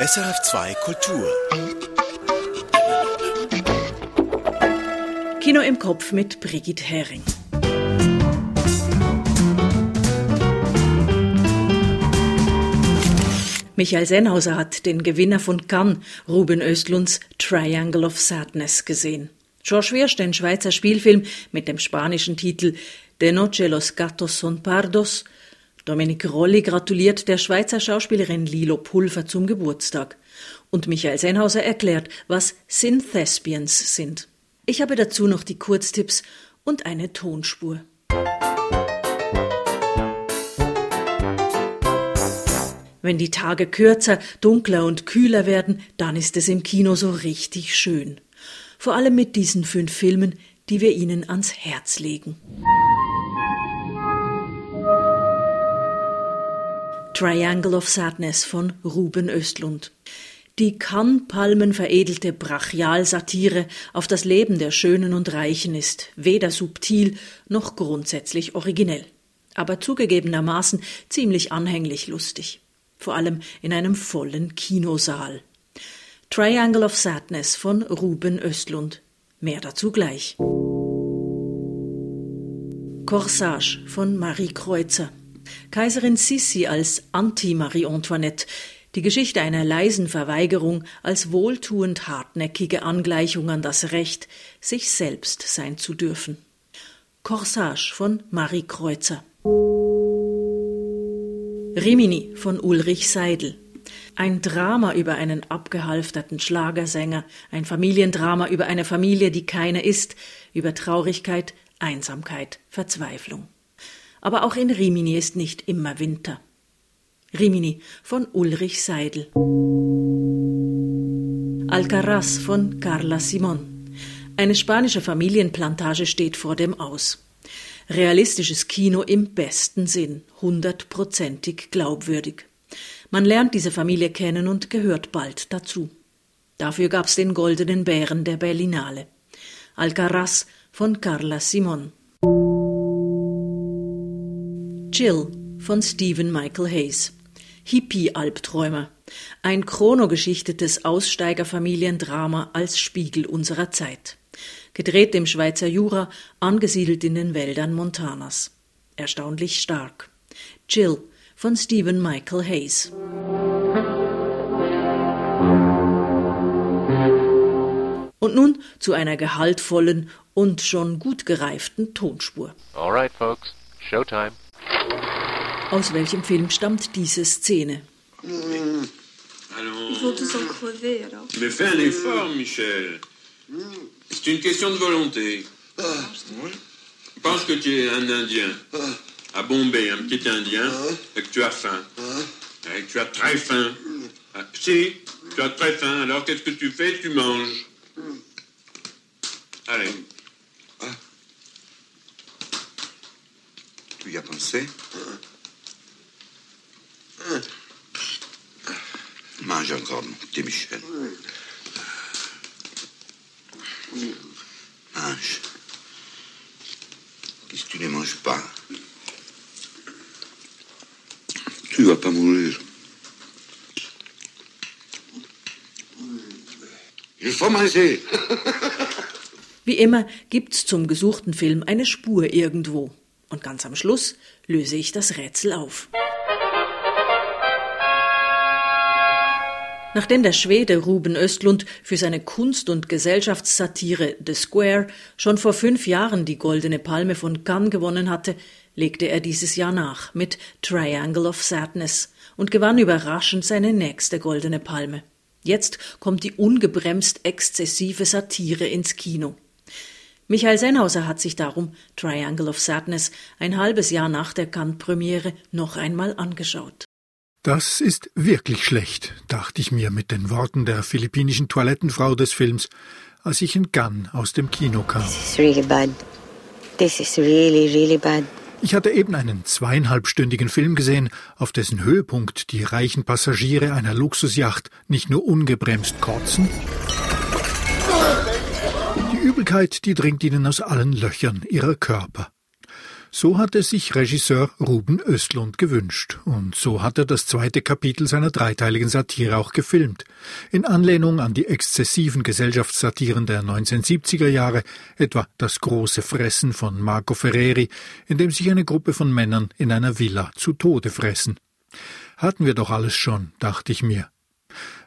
SRF2 Kultur. Kino im Kopf mit Brigitte Hering. Michael Sennhauser hat den Gewinner von Cannes, Ruben Östlunds Triangle of Sadness, gesehen. George Wirsch, den Schweizer Spielfilm mit dem spanischen Titel De Noche los Gatos son Pardos, Dominik Rolli gratuliert der Schweizer Schauspielerin Lilo Pulver zum Geburtstag. Und Michael Sennhauser erklärt, was Synthespians sind. Ich habe dazu noch die Kurztipps und eine Tonspur. Wenn die Tage kürzer, dunkler und kühler werden, dann ist es im Kino so richtig schön. Vor allem mit diesen fünf Filmen, die wir Ihnen ans Herz legen. Triangle of Sadness von Ruben Östlund. Die Kannpalmen veredelte Brachialsatire auf das Leben der Schönen und Reichen ist weder subtil noch grundsätzlich originell, aber zugegebenermaßen ziemlich anhänglich lustig, vor allem in einem vollen Kinosaal. Triangle of Sadness von Ruben Östlund. Mehr dazu gleich. Corsage von Marie Kreuzer. Kaiserin Sissi als Anti-Marie Antoinette, die Geschichte einer leisen Verweigerung als wohltuend hartnäckige Angleichung an das Recht, sich selbst sein zu dürfen. Corsage von Marie Kreuzer. Rimini von Ulrich Seidel. Ein Drama über einen abgehalfterten Schlagersänger, ein Familiendrama über eine Familie, die keine ist, über Traurigkeit, Einsamkeit, Verzweiflung. Aber auch in Rimini ist nicht immer Winter. Rimini von Ulrich Seidel. Alcaraz von Carla Simon. Eine spanische Familienplantage steht vor dem Aus. Realistisches Kino im besten Sinn, hundertprozentig glaubwürdig. Man lernt diese Familie kennen und gehört bald dazu. Dafür gab's den goldenen Bären der Berlinale. Alcaraz von Carla Simon. Jill von Stephen Michael Hayes. Hippie-Albträumer. Ein chronogeschichtetes Aussteigerfamiliendrama als Spiegel unserer Zeit. Gedreht im Schweizer Jura, angesiedelt in den Wäldern Montanas. Erstaunlich stark. Jill von Stephen Michael Hayes. Und nun zu einer gehaltvollen und schon gut gereiften Tonspur. All right, folks. Showtime. Aus welchem Film stammt diese Szene? Ils vont tous en crever alors. Mais fais un effort, Michel? C'est une question de volonté. Pense que tu es un Indien. À Bombay, un petit Indien, et que tu as faim. Et que tu as très faim. Ah, si, tu as très faim. Alors qu'est-ce que tu fais? Tu manges. Allez. Tu y as pensé? Mange mon petit Michel. Mange. Qu'est-ce que tu ne manges pas Tu vas pas mourir. Il faut manger. Wie immer gibt's zum gesuchten Film eine Spur irgendwo. Und ganz am Schluss löse ich das Rätsel auf. Nachdem der Schwede Ruben Östlund für seine Kunst- und Gesellschaftssatire The Square schon vor fünf Jahren die Goldene Palme von Cannes gewonnen hatte, legte er dieses Jahr nach mit Triangle of Sadness und gewann überraschend seine nächste Goldene Palme. Jetzt kommt die ungebremst exzessive Satire ins Kino. Michael Sennhauser hat sich darum Triangle of Sadness ein halbes Jahr nach der Cannes-Premiere noch einmal angeschaut. Das ist wirklich schlecht, dachte ich mir mit den Worten der philippinischen Toilettenfrau des Films, als ich in Cannes aus dem Kino kam. This is really bad. This is really, really bad. Ich hatte eben einen zweieinhalbstündigen Film gesehen, auf dessen Höhepunkt die reichen Passagiere einer Luxusjacht nicht nur ungebremst kotzen, die Übelkeit, die dringt ihnen aus allen Löchern ihrer Körper. So hatte sich Regisseur Ruben Östlund gewünscht, und so hat er das zweite Kapitel seiner dreiteiligen Satire auch gefilmt, in Anlehnung an die exzessiven Gesellschaftssatiren der 1970er Jahre, etwa Das große Fressen von Marco Ferreri, in dem sich eine Gruppe von Männern in einer Villa zu Tode fressen. Hatten wir doch alles schon, dachte ich mir.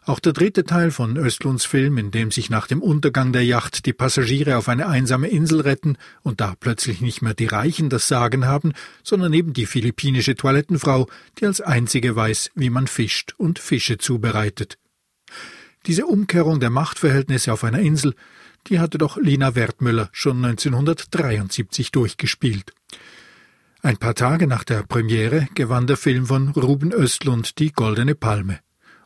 Auch der dritte Teil von Östlunds Film, in dem sich nach dem Untergang der Yacht die Passagiere auf eine einsame Insel retten und da plötzlich nicht mehr die Reichen das Sagen haben, sondern eben die philippinische Toilettenfrau, die als einzige weiß, wie man fischt und Fische zubereitet. Diese Umkehrung der Machtverhältnisse auf einer Insel, die hatte doch Lina Wertmüller schon 1973 durchgespielt. Ein paar Tage nach der Premiere gewann der Film von Ruben Östlund die Goldene Palme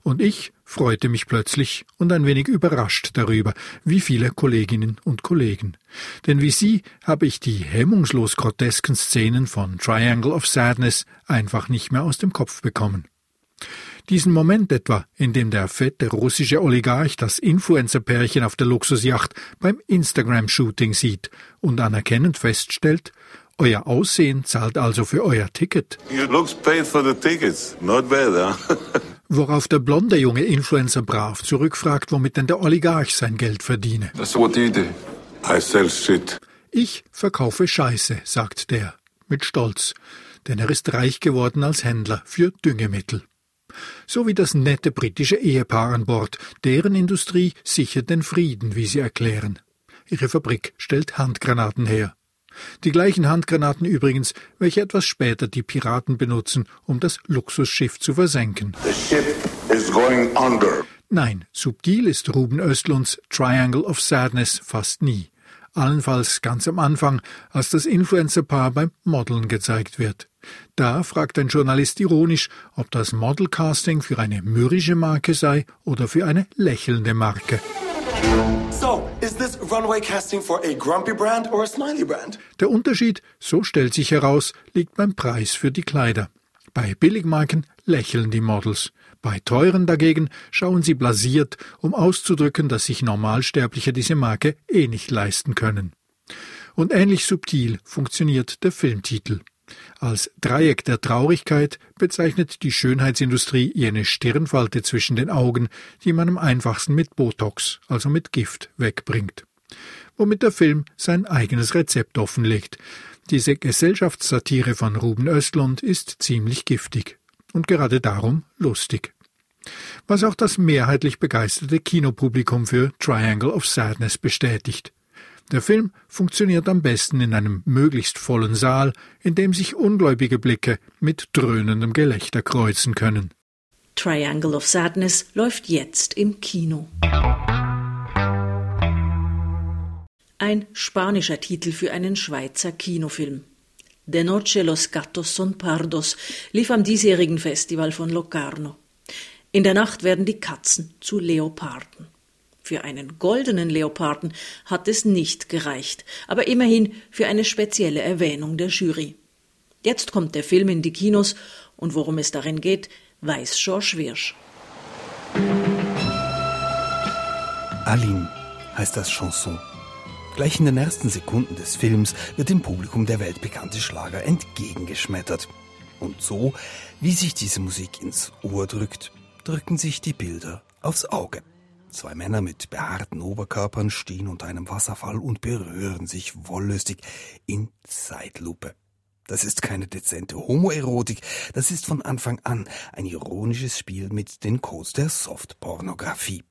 und ich freute mich plötzlich und ein wenig überrascht darüber, wie viele Kolleginnen und Kollegen. Denn wie Sie habe ich die hemmungslos grotesken Szenen von Triangle of Sadness einfach nicht mehr aus dem Kopf bekommen. Diesen Moment etwa, in dem der fette russische Oligarch das Influencer-Pärchen auf der Luxusjacht beim Instagram-Shooting sieht und anerkennend feststellt, euer Aussehen zahlt also für euer Ticket. Your looks paid for the tickets. Not bad, huh? Worauf der blonde junge Influencer brav zurückfragt, womit denn der Oligarch sein Geld verdiene. So what you do? I sell shit. Ich verkaufe Scheiße, sagt der, mit Stolz, denn er ist reich geworden als Händler für Düngemittel. So wie das nette britische Ehepaar an Bord, deren Industrie sichert den Frieden, wie sie erklären. Ihre Fabrik stellt Handgranaten her. Die gleichen Handgranaten übrigens, welche etwas später die Piraten benutzen, um das Luxusschiff zu versenken. Nein, subtil ist Ruben Östlunds Triangle of Sadness fast nie. Allenfalls ganz am Anfang, als das Influencerpaar beim Modeln gezeigt wird. Da fragt ein Journalist ironisch, ob das Modelcasting für eine mürrische Marke sei oder für eine lächelnde Marke. So, is this runway casting for a grumpy brand or a smiley brand? Der Unterschied, so stellt sich heraus, liegt beim Preis für die Kleider. Bei Billigmarken lächeln die Models. Bei teuren dagegen schauen sie blasiert, um auszudrücken, dass sich Normalsterbliche diese Marke eh nicht leisten können. Und ähnlich subtil funktioniert der Filmtitel. Als Dreieck der Traurigkeit bezeichnet die Schönheitsindustrie jene Stirnfalte zwischen den Augen, die man am einfachsten mit Botox, also mit Gift, wegbringt. Womit der Film sein eigenes Rezept offenlegt. Diese Gesellschaftssatire von Ruben Östlund ist ziemlich giftig und gerade darum lustig. Was auch das mehrheitlich begeisterte Kinopublikum für Triangle of Sadness bestätigt. Der Film funktioniert am besten in einem möglichst vollen Saal, in dem sich ungläubige Blicke mit dröhnendem Gelächter kreuzen können. Triangle of Sadness läuft jetzt im Kino. Ein spanischer Titel für einen Schweizer Kinofilm. De Noche los Gatos son Pardos lief am diesjährigen Festival von Locarno. In der Nacht werden die Katzen zu Leoparden. Für einen goldenen Leoparden hat es nicht gereicht, aber immerhin für eine spezielle Erwähnung der Jury. Jetzt kommt der Film in die Kinos und worum es darin geht, weiß George Wirsch. Aline heißt das Chanson. Gleich in den ersten Sekunden des Films wird dem Publikum der weltbekannte Schlager entgegengeschmettert. Und so, wie sich diese Musik ins Ohr drückt, drücken sich die Bilder aufs Auge. Zwei Männer mit behaarten Oberkörpern stehen unter einem Wasserfall und berühren sich wollüstig in Zeitlupe. Das ist keine dezente Homoerotik, das ist von Anfang an ein ironisches Spiel mit den Codes der Softpornografie.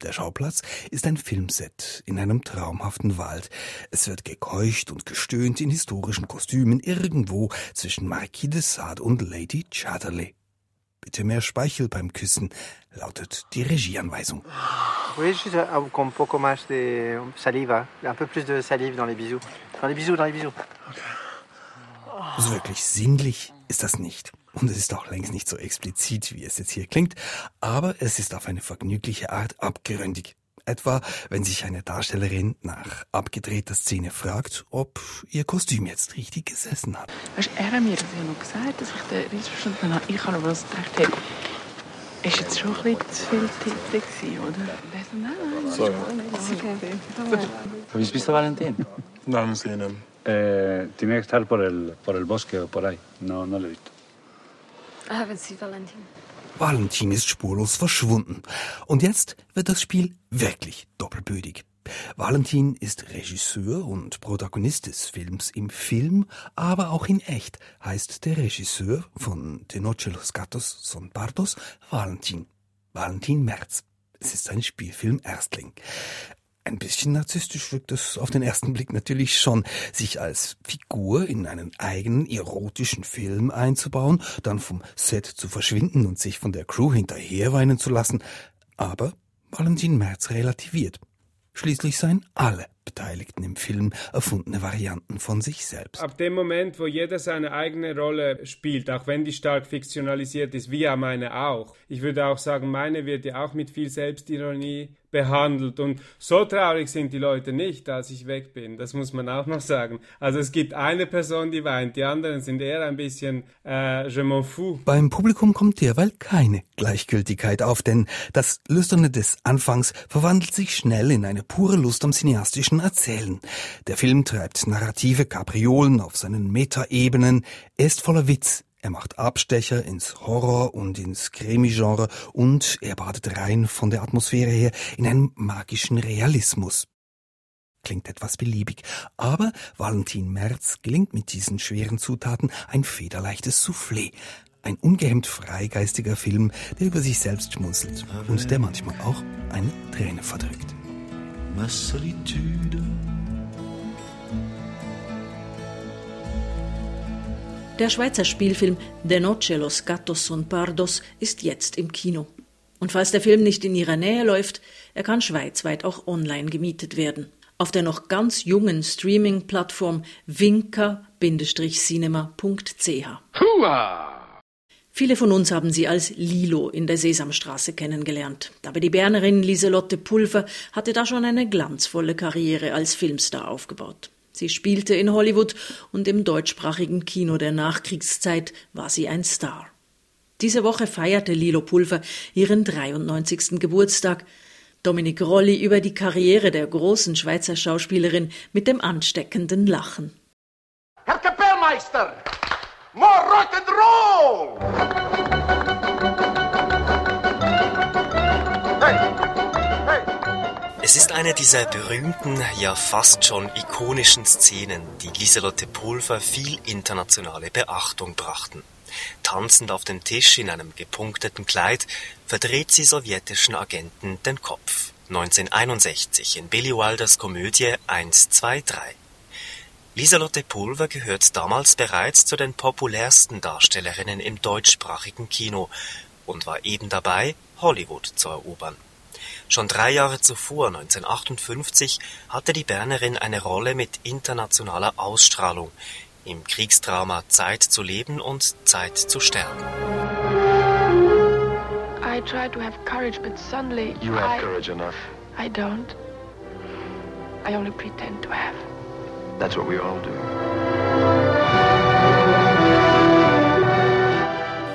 Der Schauplatz ist ein Filmset in einem traumhaften Wald. Es wird gekeucht und gestöhnt in historischen Kostümen irgendwo zwischen Marquis de Sade und Lady Chatterley. Bitte mehr Speichel beim Küssen, lautet die Regieanweisung. Oui, juste un, un poco más de saliva, un peu plus de salive dans les bisous. Dans les bisous, dans les bisous. So wirklich sinnlich ist das nicht. Und es ist auch längst nicht so explizit, wie es jetzt hier klingt, aber es ist auf eine vergnügliche Art abgeründig. Etwa, wenn sich eine Darstellerin nach abgedrehter Szene fragt, ob ihr Kostüm jetzt richtig gesessen hat. Weißt, er hat mir das ja noch gesagt, dass ich den Reis verstanden habe. Ich habe aber gedacht, hey, ist jetzt schon ein bisschen zu viel Titel gewesen, oder? Nein, nein, Sorry. Okay. Wie bist du Valentin? Namenslinie. Eh, tiene que estar por el, por el bosque o por ahí. No, no lo he visto. I haven't seen Valentin. Valentin ist spurlos verschwunden. Und jetzt wird das Spiel wirklich doppelbödig. Valentin ist Regisseur und Protagonist des Films im Film, aber auch in echt heißt der Regisseur von De Noche los Gatos son Pardos Valentin. Valentin Merz. Es ist ein Spielfilm Erstling. Ein bisschen narzisstisch wirkt es auf den ersten Blick natürlich schon, sich als Figur in einen eigenen erotischen Film einzubauen, dann vom Set zu verschwinden und sich von der Crew hinterherweinen zu lassen. Aber Valentin Merz relativiert. Schließlich seien alle Beteiligten im Film erfundene Varianten von sich selbst. Ab dem Moment, wo jeder seine eigene Rolle spielt, auch wenn die stark fiktionalisiert ist, wie ja meine auch. Ich würde auch sagen, meine wird ja auch mit viel Selbstironie behandelt. Und so traurig sind die Leute nicht, als ich weg bin. Das muss man auch noch sagen. Also es gibt eine Person, die weint, die anderen sind eher ein bisschen äh, je m'en fous. Beim Publikum kommt derweil keine Gleichgültigkeit auf, denn das Lüsterne des Anfangs verwandelt sich schnell in eine pure Lust am cineastischen Erzählen. Der Film treibt narrative Kapriolen auf seinen Metaebenen. Er ist voller Witz, er macht Abstecher ins Horror- und ins Krimi-Genre und er badet rein von der Atmosphäre her in einen magischen Realismus. Klingt etwas beliebig, aber Valentin Merz gelingt mit diesen schweren Zutaten ein federleichtes Soufflé. Ein ungehemmt freigeistiger Film, der über sich selbst schmunzelt und der manchmal auch eine Träne verdrückt. Ma solitude Der Schweizer Spielfilm De Noche los Gatos son Pardos ist jetzt im Kino. Und falls der Film nicht in Ihrer Nähe läuft, er kann schweizweit auch online gemietet werden. Auf der noch ganz jungen Streaming-Plattform winker-cinema.ch. Viele von uns haben sie als Lilo in der Sesamstraße kennengelernt. Aber die Bernerin Lieselotte Pulver hatte da schon eine glanzvolle Karriere als Filmstar aufgebaut. Sie spielte in Hollywood und im deutschsprachigen Kino der Nachkriegszeit war sie ein Star. Diese Woche feierte Lilo Pulver ihren 93. Geburtstag. Dominik Rolli über die Karriere der großen Schweizer Schauspielerin mit dem ansteckenden Lachen. Herr Kapellmeister, more rock and roll! Es ist eine dieser berühmten, ja fast schon ikonischen Szenen, die Lieselotte Pulver viel internationale Beachtung brachten. Tanzend auf dem Tisch in einem gepunkteten Kleid verdreht sie sowjetischen Agenten den Kopf. 1961 in Billy Wilders Komödie 1, 2, 3. Lieselotte Pulver gehört damals bereits zu den populärsten Darstellerinnen im deutschsprachigen Kino und war eben dabei, Hollywood zu erobern. Schon drei Jahre zuvor, 1958, hatte die Bernerin eine Rolle mit internationaler Ausstrahlung im Kriegsdrama Zeit zu leben und Zeit zu sterben. I try to have courage, but suddenly You have I, courage enough. I don't. I only pretend to have. That's what we all do.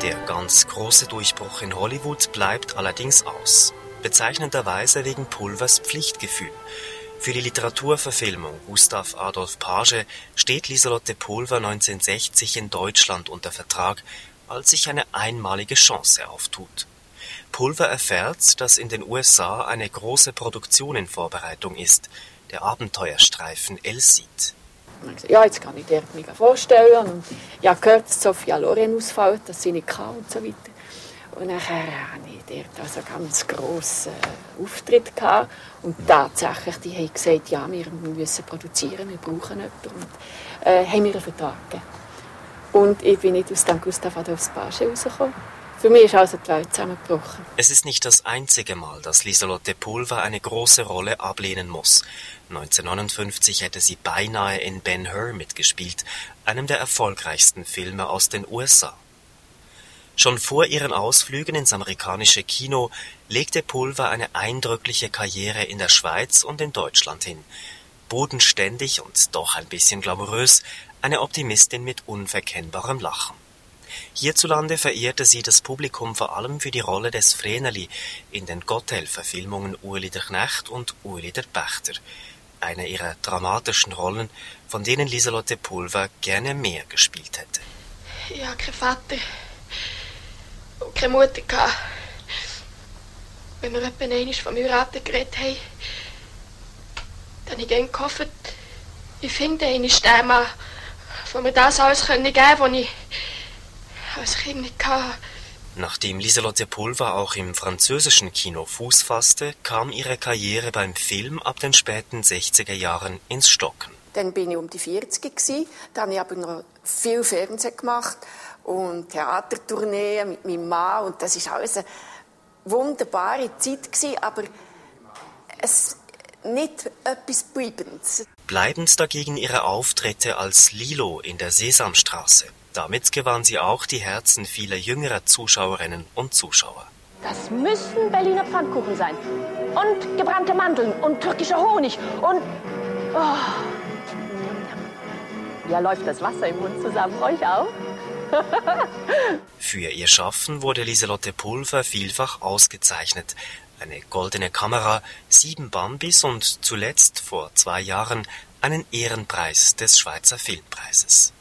Der ganz große Durchbruch in Hollywood bleibt allerdings aus bezeichnenderweise wegen Pulvers Pflichtgefühl. Für die Literaturverfilmung Gustav Adolf Page steht Lieselotte Pulver 1960 in Deutschland unter Vertrag, als sich eine einmalige Chance auftut. Pulver erfährt, dass in den USA eine große Produktion in Vorbereitung ist, der Abenteuerstreifen Elsit. Ja, jetzt kann ich dort mich vorstellen. Und ich habe gehört, dass Sophia Loren ausfällt, dass sie nicht kann und so weiter. Und nachher hatte ich dort also einen ganz grossen Auftritt. Gehabt. Und tatsächlich, die haben gesagt, ja, wir müssen produzieren, wir brauchen jemanden. Und äh, haben mir einen Vertrag gegeben. Und ich bin nicht aus dem Gustav Adolfs Page rausgekommen. Für mich ist also die Welt zusammengebrochen. Es ist nicht das einzige Mal, dass Lieselotte Pulver eine große Rolle ablehnen muss. 1959 hätte sie beinahe in Ben Hur mitgespielt, einem der erfolgreichsten Filme aus den USA. Schon vor ihren Ausflügen ins amerikanische Kino legte Pulver eine eindrückliche Karriere in der Schweiz und in Deutschland hin. Bodenständig und doch ein bisschen glamourös, eine Optimistin mit unverkennbarem Lachen. Hierzulande verehrte sie das Publikum vor allem für die Rolle des Vreneli in den Gotthelf-Verfilmungen Ueli der Knecht und Ueli der Pächter. eine ihrer dramatischen Rollen, von denen Lieselotte Pulver gerne mehr gespielt hätte. Hatte keinen Vater keine Mutter. Gehabt. Wenn wir etwa einmal vom Heiraten geredet haben, dann habe ich gerne gehofft, ich finde einen den Mann, der mir das alles geben können, was ich als Kind nicht hatte. Nachdem Lieselotte Pulver auch im französischen Kino Fuß fasste, kam ihre Karriere beim Film ab den späten 60er Jahren ins Stocken. Dann bin ich um die 40 gewesen. Dann habe ich aber noch viel Fernsehen gemacht und Theatertournee mit meinem Mann und das ist alles eine wunderbare Zeit gewesen, aber es nicht etwas Bleibendes. Bleibend dagegen ihre Auftritte als Lilo in der Sesamstraße. Damit gewann sie auch die Herzen vieler jüngerer Zuschauerinnen und Zuschauer. Das müssen Berliner Pfannkuchen sein. Und gebrannte Mandeln und türkischer Honig und... Oh. Ja, läuft das Wasser im Mund zusammen. Euch auch? Für ihr Schaffen wurde Lieselotte Pulver vielfach ausgezeichnet. Eine goldene Kamera, sieben Bambis und zuletzt vor zwei Jahren einen Ehrenpreis des Schweizer Filmpreises.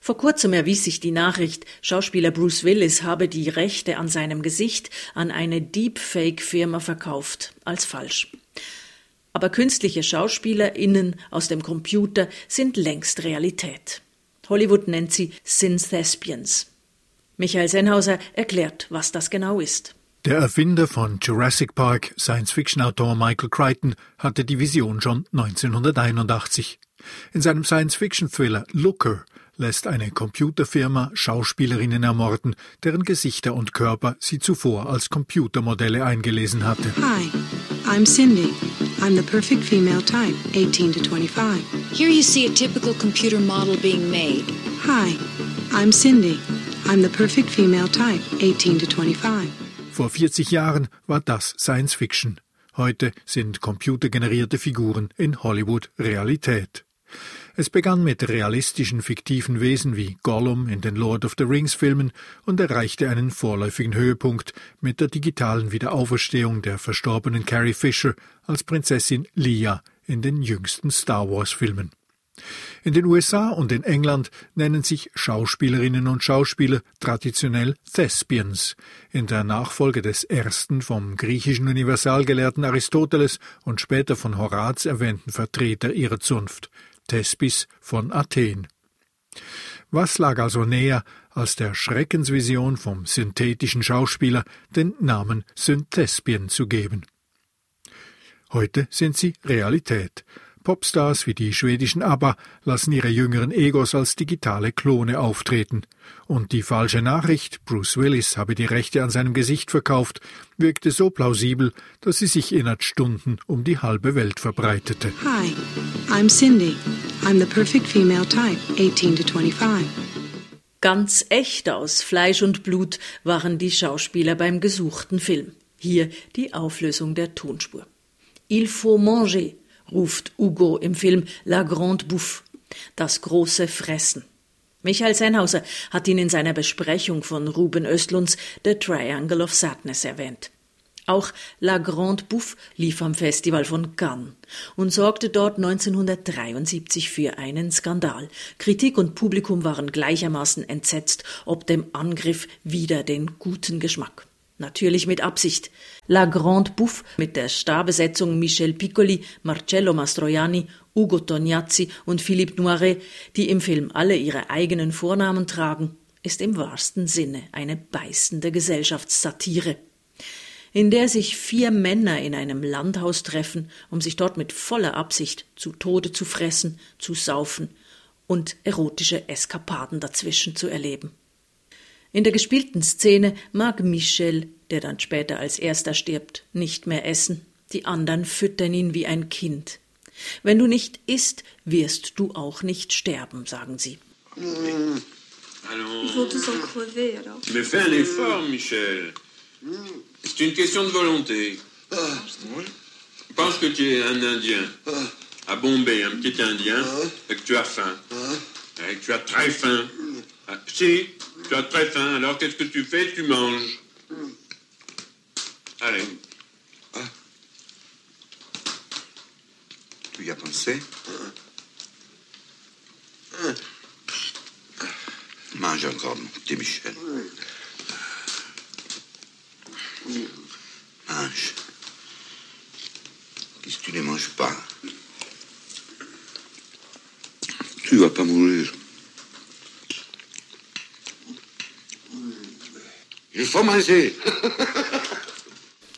Vor kurzem erwies sich die Nachricht, Schauspieler Bruce Willis habe die Rechte an seinem Gesicht an eine Deepfake-Firma verkauft, als falsch. Aber künstliche SchauspielerInnen aus dem Computer sind längst Realität. Hollywood nennt sie Synthespians. Michael Sennhauser erklärt, was das genau ist. Der Erfinder von Jurassic Park, Science-Fiction-Autor Michael Crichton, hatte die Vision schon 1981. In seinem Science-Fiction-Thriller Looker lässt eine Computerfirma Schauspielerinnen ermorden, deren Gesichter und Körper sie zuvor als Computermodelle eingelesen hatte. Hi, I'm Cindy. I'm the perfect female type, 18 to 25. Here you see a typical computer model being made. Hi, I'm Cindy. I'm the perfect female type, 18 to 25. Vor 40 Jahren war das Science Fiction. Heute sind computergenerierte Figuren in Hollywood Realität. Es begann mit realistischen fiktiven Wesen wie Gollum in den Lord of the Rings Filmen und erreichte einen vorläufigen Höhepunkt mit der digitalen Wiederauferstehung der verstorbenen Carrie Fisher als Prinzessin Leia in den jüngsten Star Wars Filmen. In den USA und in England nennen sich Schauspielerinnen und Schauspieler traditionell Thespians, in der Nachfolge des ersten vom griechischen Universalgelehrten Aristoteles und später von Horaz erwähnten Vertreter ihrer Zunft, Thespis von Athen. Was lag also näher, als der Schreckensvision vom synthetischen Schauspieler den Namen Synthespien zu geben? Heute sind sie Realität. Popstars wie die schwedischen ABBA lassen ihre jüngeren Egos als digitale Klone auftreten. Und die falsche Nachricht, Bruce Willis habe die Rechte an seinem Gesicht verkauft, wirkte so plausibel, dass sie sich innerhalb Stunden um die halbe Welt verbreitete. Hi, I'm Cindy. I'm the perfect female type, 18 to 25. Ganz echt aus Fleisch und Blut waren die Schauspieler beim gesuchten Film. Hier die Auflösung der Tonspur. Il faut manger, ruft Hugo im Film La Grande Bouffe, das große Fressen. Michael Sennhauser hat ihn in seiner Besprechung von Ruben Östlunds The Triangle of Sadness erwähnt. Auch La Grande Bouffe lief am Festival von Cannes und sorgte dort 1973 für einen Skandal. Kritik und Publikum waren gleichermaßen entsetzt ob dem Angriff wider den guten Geschmack. Natürlich mit Absicht. La Grande Bouffe mit der Starbesetzung Michel Piccoli, Marcello Mastroianni, Ugo Tognazzi und Philippe Noiret, die im Film alle ihre eigenen Vornamen tragen, ist im wahrsten Sinne eine beißende Gesellschaftssatire in der sich vier Männer in einem Landhaus treffen, um sich dort mit voller Absicht zu Tode zu fressen, zu saufen und erotische Eskapaden dazwischen zu erleben. In der gespielten Szene mag Michel, der dann später als erster stirbt, nicht mehr essen, die anderen füttern ihn wie ein Kind. Wenn du nicht isst, wirst du auch nicht sterben, sagen sie. Allons. Ils vont tous en crever alors. Mais fais un effort, Michel. C'est une question de volonté. Pense que tu es un Indien. À Bombay, un petit Indien, et que tu as faim. Et que tu as très faim. Ah, si, tu as très faim. Alors qu'est-ce que tu fais? Tu manges. Allez. Tu y as pensé? Mange encore, mon petit Michel. Mange. Qu'est-ce que tu ne manges pas? Tu vas pas mourir.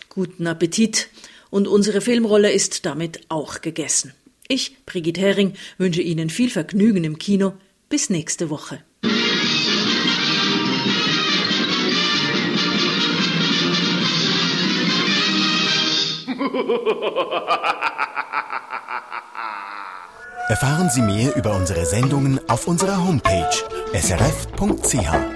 Guten Appetit. Und unsere Filmrolle ist damit auch gegessen. Ich, Brigitte Hering, wünsche Ihnen viel Vergnügen im Kino. Bis nächste Woche. Erfahren Sie mehr über unsere Sendungen auf unserer Homepage srf.ch.